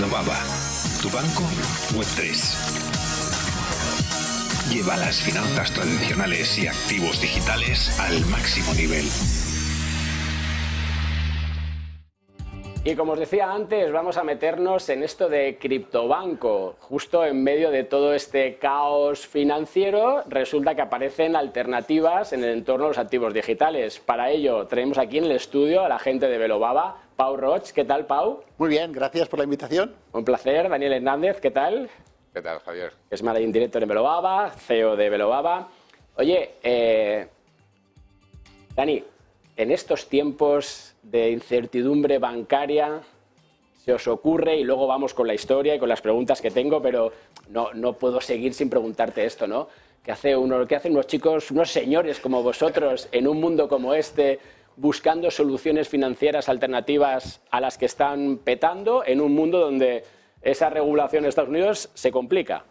Velovaba, tu banco Web3. Lleva las finanzas tradicionales y activos digitales al máximo nivel. Y como os decía antes, vamos a meternos en esto de criptobanco. Justo en medio de todo este caos financiero, resulta que aparecen alternativas en el entorno de los activos digitales. Para ello, traemos aquí en el estudio a la gente de Velobaba, Pau Roch. ¿Qué tal, Pau? Muy bien, gracias por la invitación. Un placer. Daniel Hernández, ¿qué tal? ¿Qué tal, Javier? Es Managing Director en Velobaba, CEO de Velobaba. Oye, eh, Dani, en estos tiempos de incertidumbre bancaria, se os ocurre, y luego vamos con la historia y con las preguntas que tengo, pero no, no puedo seguir sin preguntarte esto, ¿no? ¿Qué, hace uno, ¿Qué hacen unos chicos, unos señores como vosotros en un mundo como este, buscando soluciones financieras alternativas a las que están petando, en un mundo donde esa regulación en Estados Unidos se complica?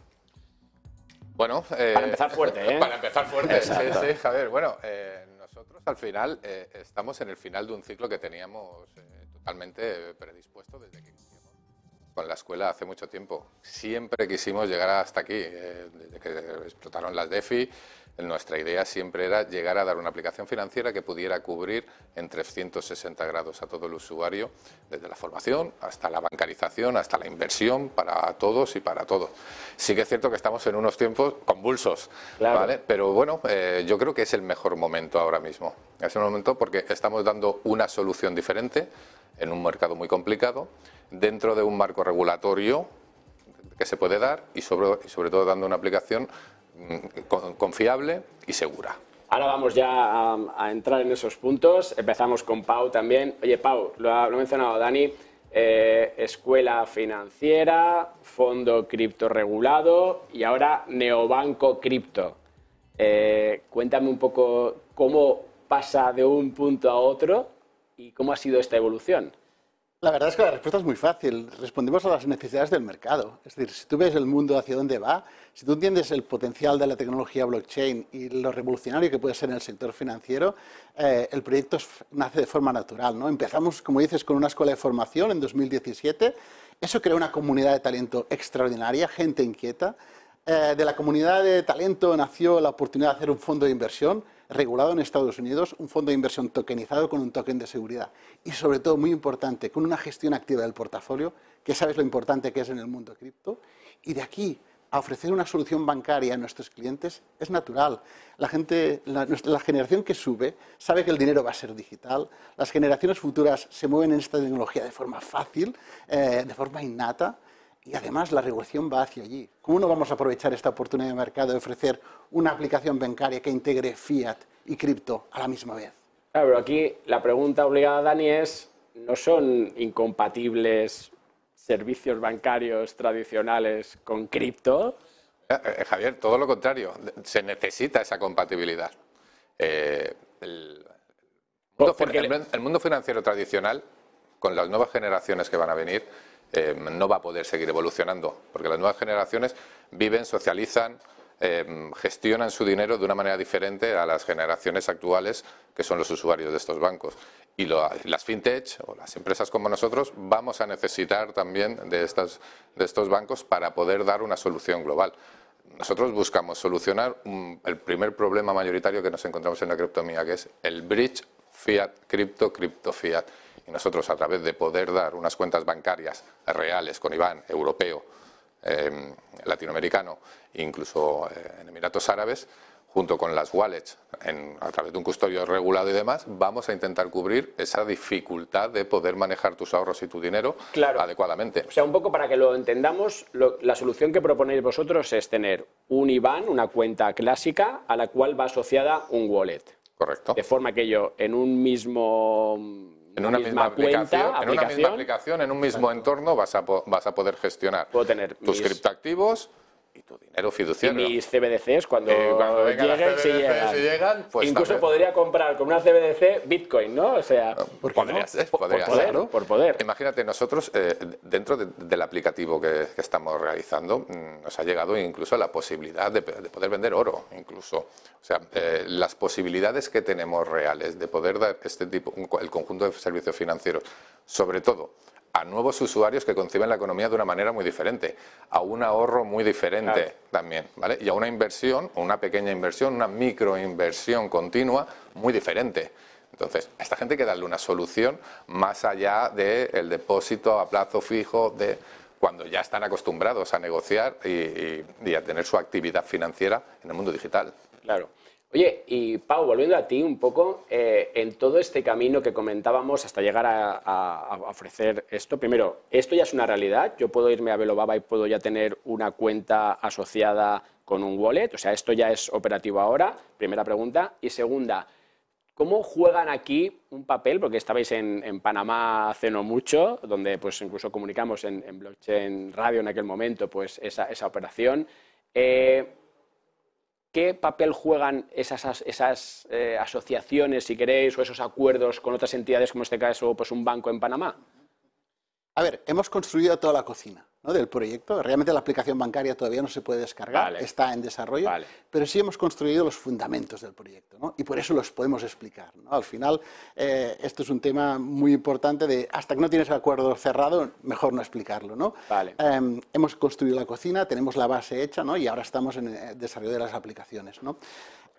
Bueno, eh, para empezar fuerte, ¿eh? Para empezar fuerte, sí, sí, Javier. Bueno, eh, nosotros al final eh, estamos en el final de un ciclo que teníamos eh, totalmente predispuesto desde que iniciamos con la escuela hace mucho tiempo. Siempre quisimos llegar hasta aquí, eh, desde que explotaron las DEFI. Nuestra idea siempre era llegar a dar una aplicación financiera que pudiera cubrir en 360 grados a todo el usuario, desde la formación hasta la bancarización, hasta la inversión, para todos y para todos. Sí que es cierto que estamos en unos tiempos convulsos, Claro. ¿vale? Pero bueno, eh, yo creo que es el mejor momento ahora mismo. Es el momento porque estamos dando una solución diferente en un mercado muy complicado, dentro de un marco regulatorio que se puede dar y sobre, y sobre todo dando una aplicación confiable y segura. Ahora vamos ya a, entrar en esos puntos. Empezamos con Pau también. Oye, Pau, lo ha, lo ha mencionado Dani, eh, escuela financiera, fondo cripto regulado y ahora neobanco cripto. Eh, cuéntame un poco cómo pasa de un punto a otro y cómo ha sido esta evolución. La verdad es que la respuesta es muy fácil. Respondemos a las necesidades del mercado. Es decir, si tú ves el mundo hacia dónde va, si tú entiendes el potencial de la tecnología blockchain y lo revolucionario que puede ser en el sector financiero, eh, el proyecto nace de forma natural. ¿no? Empezamos, como dices, con una escuela de formación en 2017. Eso creó una comunidad de talento extraordinaria, gente inquieta. Eh, de la comunidad de talento nació la oportunidad de hacer un fondo de inversión regulado en Estados Unidos, un fondo de inversión tokenizado con un token de seguridad. Y sobre todo, muy importante, con una gestión activa del portafolio, que sabes lo importante que es en el mundo cripto, y de aquí a ofrecer una solución bancaria a nuestros clientes es natural. La, gente, la, generación que sube sabe que el dinero va a ser digital, las generaciones futuras se mueven en esta tecnología de forma fácil, eh, de forma innata, y además la regulación va hacia allí. ¿Cómo no vamos a aprovechar esta oportunidad de mercado de ofrecer una aplicación bancaria que integre fiat y cripto a la misma vez? Claro, pero aquí la pregunta obligada, Dani, es, ¿no son incompatibles servicios bancarios tradicionales con cripto? Eh, eh, Javier, todo lo contrario, se necesita esa compatibilidad. Eh, el, mundo, Porque fin- el- el mundo financiero tradicional, con las nuevas generaciones que van a venir, eh, no va a poder seguir evolucionando, porque las nuevas generaciones viven, socializan, eh, gestionan su dinero de una manera diferente a las generaciones actuales, que son los usuarios de estos bancos. Y las fintech o las empresas como nosotros vamos a necesitar también de, estos bancos para poder dar una solución global. Nosotros buscamos solucionar el primer problema mayoritario que nos encontramos en la criptomía, que es el bridge fiat, cripto, cripto, fiat. Y nosotros, a través de poder dar unas cuentas bancarias reales con IBAN europeo, eh, latinoamericano, incluso eh, en Emiratos Árabes, junto con las wallets, en- a través de un custodio regulado y demás, vamos a intentar cubrir esa dificultad de poder manejar tus ahorros y tu dinero Claro. adecuadamente. O sea, un poco para que lo entendamos, lo- la solución que proponéis vosotros es tener un IBAN, una cuenta clásica, a la cual va asociada un wallet. Correcto. De forma que yo, en un mismo... En una misma, aplicación, cuenta, en una misma aplicación, en un mismo entorno, vas a, vas a poder gestionar Puedo tener tus mis- criptoactivos y tu dinero y fiduciario. mis CBDCs cuando, Eh, cuando si CBDCs, llegan. si llegan, pues Incluso también. podría comprar con una CBDC Bitcoin, ¿no? O sea, ¿Por qué Podría no? ser, por, por podría poder, ser. por poder. Imagínate, nosotros, eh, dentro de- del aplicativo que, que estamos realizando, mm, nos ha llegado incluso la posibilidad de, de poder vender oro, incluso. O sea, eh, las posibilidades que tenemos reales de poder dar este tipo, el conjunto de servicios financieros, sobre todo a nuevos usuarios que conciben la economía de una manera muy diferente, a un ahorro muy diferente también, ¿vale? Y a una inversión, una pequeña inversión, una microinversión continua muy diferente. Entonces, a esta gente hay que darle una solución más allá del depósito a plazo fijo de cuando ya están acostumbrados a negociar y, a tener su actividad financiera en el mundo digital. Claro. Oye, y Pau, volviendo a ti un poco, eh, en todo este camino que comentábamos hasta llegar a, ofrecer esto, primero, ¿esto ya es una realidad? ¿Yo puedo irme a Velobaba y puedo ya tener una cuenta asociada con un wallet? O sea, ¿esto ya es operativo ahora? Primera pregunta. Y segunda, ¿Cómo juegan aquí un papel? Porque estabais en, Panamá hace no mucho, donde pues incluso comunicamos en, Blockchain Radio en aquel momento pues esa, operación. Eh, ¿Qué papel juegan esas, eh, asociaciones, si queréis, o esos acuerdos con otras entidades, como en este caso pues un banco en Panamá? A ver, hemos construido toda la cocina del proyecto. Realmente la aplicación bancaria todavía no se puede descargar, está en desarrollo, pero sí hemos construido los fundamentos del proyecto y por eso los podemos explicar. Al final, eh, esto es un tema muy importante de hasta que no tienes el acuerdo cerrado, mejor no explicarlo. ¿no? Em, hemos construido la cocina, tenemos la base hecha y ahora estamos en el desarrollo de las aplicaciones. ¿no?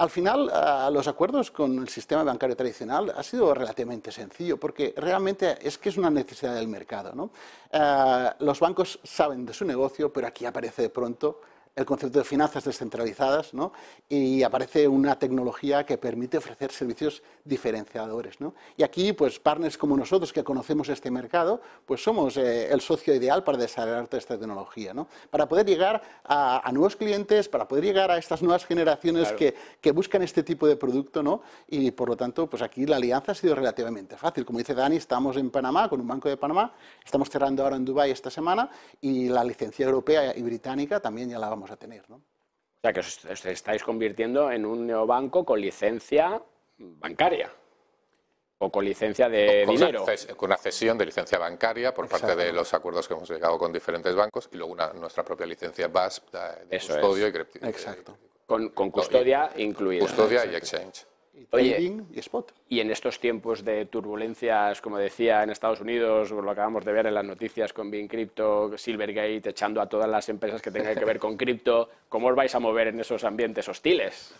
Al final, los acuerdos con el sistema bancario tradicional ha sido relativamente sencillo, porque realmente es que es una necesidad del mercado. Eh, los bancos saben de su negocio, pero aquí aparece de pronto el concepto de finanzas descentralizadas ¿no? y aparece una tecnología que permite ofrecer servicios diferenciadores. ¿no? Y aquí, pues, partners como nosotros que conocemos este mercado, pues somos eh, el socio ideal para desarrollar toda esta tecnología, ¿no? para poder llegar a, nuevos clientes, para poder llegar a estas nuevas generaciones que, que, buscan este tipo de producto ¿no? y, por lo tanto, pues aquí la alianza ha sido relativamente fácil. Como dice Dani, estamos en Panamá, con un banco de Panamá, estamos cerrando ahora en Dubái esta semana y la licencia europea y británica también ya la vamos a tener. ¿no? O sea, que os, estáis convirtiendo en un neobanco con licencia bancaria o con licencia de dinero. con una cesión de licencia bancaria por parte de los acuerdos que hemos llegado con diferentes bancos y luego nuestra propia licencia BASP de, custodio y Exacto. Con, custodia incluida. Custodia y exchange y y spot. Y en estos tiempos de turbulencias, como decía, en Estados Unidos, lo acabamos de ver en las noticias con Bin Crypto, Silvergate, echando a todas las empresas que tengan que ver con cripto, ¿cómo os vais a mover en esos ambientes hostiles?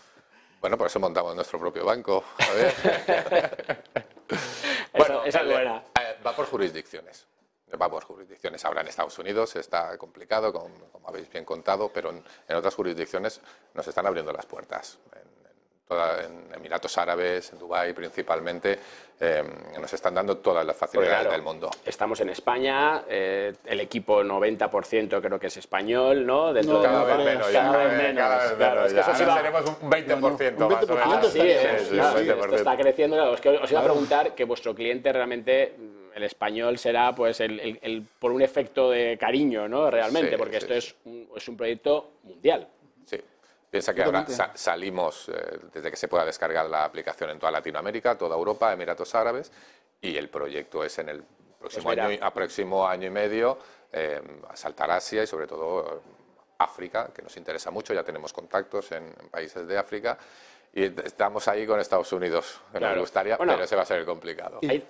Bueno, por eso montamos nuestro propio banco. bueno, esa es buena. Eh, va por jurisdicciones. Va por jurisdicciones. Ahora en Estados Unidos está complicado, como, habéis bien contado, pero en, en, otras jurisdicciones nos están abriendo las puertas en Emiratos Árabes, en Dubái principalmente, eh, nos están dando todas las facilidades del mundo. Estamos en España, eh, el equipo 90% creo que es español, ¿no? Dentro cada, vez menos, cada, vez menos, cada vez menos. ya. tenemos un 20%, más o menos. Sí, esto está creciendo. Os, os, iba a preguntar que vuestro cliente realmente el español será pues el, el, por un efecto de cariño, ¿no? Realmente, porque esto Es, un, es un proyecto mundial. Piensa que ahora salimos, eh, desde que se pueda descargar la aplicación en toda Latinoamérica, toda Europa, Emiratos Árabes, y el proyecto es en el próximo, pues año, a próximo año y medio eh, saltar Asia y sobre todo eh, África, que nos interesa mucho, ya tenemos contactos en, países de África, y estamos ahí con Estados Unidos, que nos gustaría, pero ese va a ser complicado. Y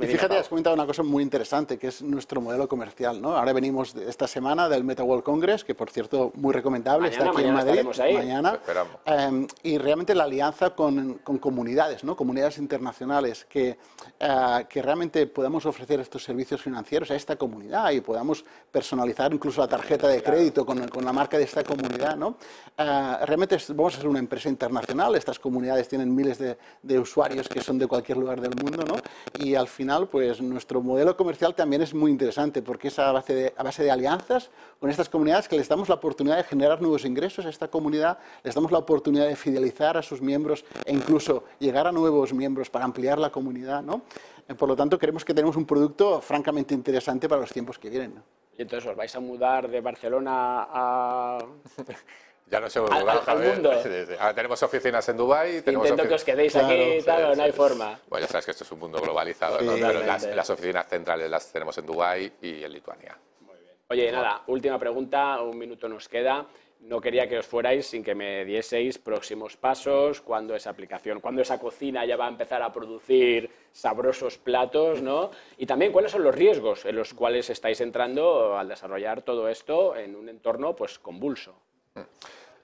fíjate, has comentado una cosa muy interesante, que es nuestro modelo comercial. ¿no? Ahora venimos esta semana del Meta World Congress, que por cierto, muy recomendable, está aquí en Madrid. Mañana. Eh, y realmente la alianza con, con comunidades, ¿no? comunidades internacionales, que, eh, que realmente podamos ofrecer estos servicios financieros a esta comunidad y podamos personalizar incluso la tarjeta de crédito con, con la marca de esta comunidad. ¿no? Eh, realmente vamos a ser una empresa internacional, estas comunidades tienen miles de, de usuarios que son de cualquier lugar del mundo, ¿no? y al final final, pues nuestro modelo comercial también es muy interesante porque es a base, de, a base de alianzas con estas comunidades que les damos la oportunidad de generar nuevos ingresos a esta comunidad, les damos la oportunidad de fidelizar a sus miembros e incluso llegar a nuevos miembros para ampliar la comunidad. ¿no? Eh, por lo tanto, creemos que tenemos un producto francamente interesante para los tiempos que vienen. Y entonces os vais a mudar de Barcelona a... Ya no hemos mudado. Al, mundo. Ahora tenemos oficinas en Dubái. Intento que os quedéis aquí, no hay forma. Bueno, ya sabes que esto es un mundo globalizado, pero las, oficinas centrales las tenemos en Dubái y en Lituania. Muy bien. Oye, nada, última pregunta, un minuto nos queda. no quería que os fuerais sin que me dieseis próximos pasos, cuándo esa aplicación, cuándo esa cocina ya va a empezar a producir sabrosos platos, ¿no? Y también cuáles son los riesgos en los cuales estáis entrando al desarrollar todo esto en un entorno pues convulso.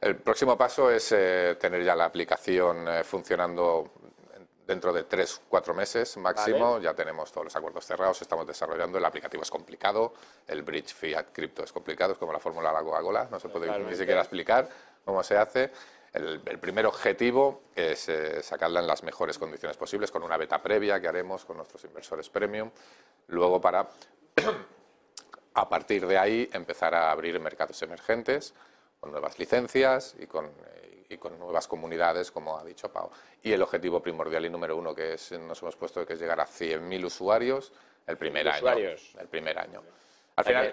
El próximo paso es eh, tener ya la aplicación eh, funcionando dentro de tres, cuatro meses máximo. Ya tenemos todos los acuerdos cerrados, estamos desarrollando. El aplicativo es complicado, el bridge fiat cripto es complicado, es como la fórmula de la Coca-Cola, no se puede ni siquiera explicar cómo se hace. El, primer objetivo es eh, sacarla en las mejores condiciones posibles, con una beta previa que haremos con nuestros inversores premium. Luego, para a partir de ahí empezar a abrir mercados emergentes con nuevas licencias y con, y con nuevas comunidades, como ha dicho Pau. Y el objetivo primordial y número uno que es, nos hemos puesto que es llegar a 100.000 usuarios el primer año. Usuarios. El primer año. Al final,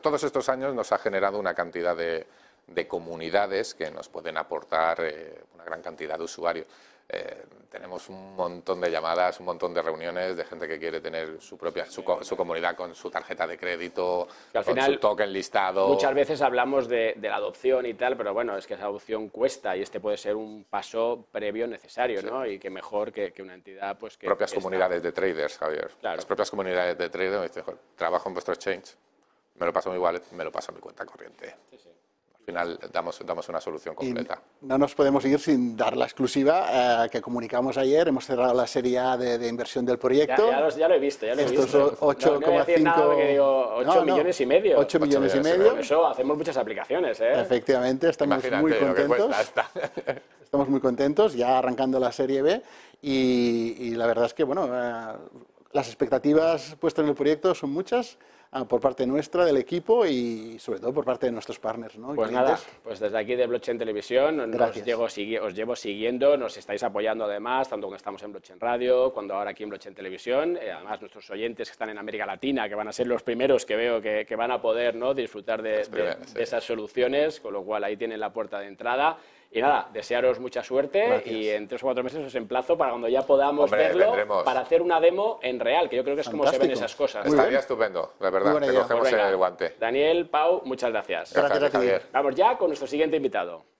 todos estos años nos ha generado una cantidad de, de comunidades que nos pueden aportar eh, una gran cantidad de usuarios. Eh, tenemos un montón de llamadas, un montón de reuniones de gente que quiere tener su propia su, comunidad con su tarjeta de crédito, al con final, su token listado. Muchas veces hablamos de, la adopción y tal, pero bueno, es que esa adopción cuesta y este puede ser un paso previo necesario, ¿no? Y que mejor que, una entidad, pues que propias comunidades de traders, Javier. Las propias comunidades de traders me dicen, trabajo en vuestro exchange, me lo paso a mi wallet, me lo paso a mi cuenta corriente. Sí, sí final damos, damos una solución completa. no nos podemos ir sin dar la exclusiva eh, que comunicamos ayer. Hemos cerrado la serie A de, inversión del proyecto. Ya, ya, lo he visto, ya lo he Estos 8,5 8 millones y medio. 8 millones y medio. Eso hacemos muchas aplicaciones. ¿eh? Efectivamente, estamos muy contentos. estamos muy contentos, ya arrancando la serie B. Y, la verdad es que, bueno, eh, las expectativas puestas en el proyecto son muchas. Ah, por parte nuestra, del equipo y sobre todo por parte de nuestros partners. ¿no? Pues nada, pues desde aquí de Blockchain Televisión os llevo, os llevo siguiendo, nos estáis apoyando además, tanto cuando estamos en Blockchain Radio, cuando ahora aquí en Blockchain Televisión, eh, además nuestros oyentes que están en América Latina, que van a ser los primeros que veo que, que van a poder ¿no? disfrutar de, de esas soluciones, con lo cual ahí tienen la puerta de entrada. Y nada, desearos mucha suerte y en tres o cuatro meses os emplazo para cuando ya podamos verlo, para hacer una demo en real, que yo creo que es como se ven esas cosas. Estaría estupendo, de verdad, que cogemos el guante. Daniel, Pau, muchas gracias. Gracias, gracias Javier. Vamos ya con nuestro siguiente invitado.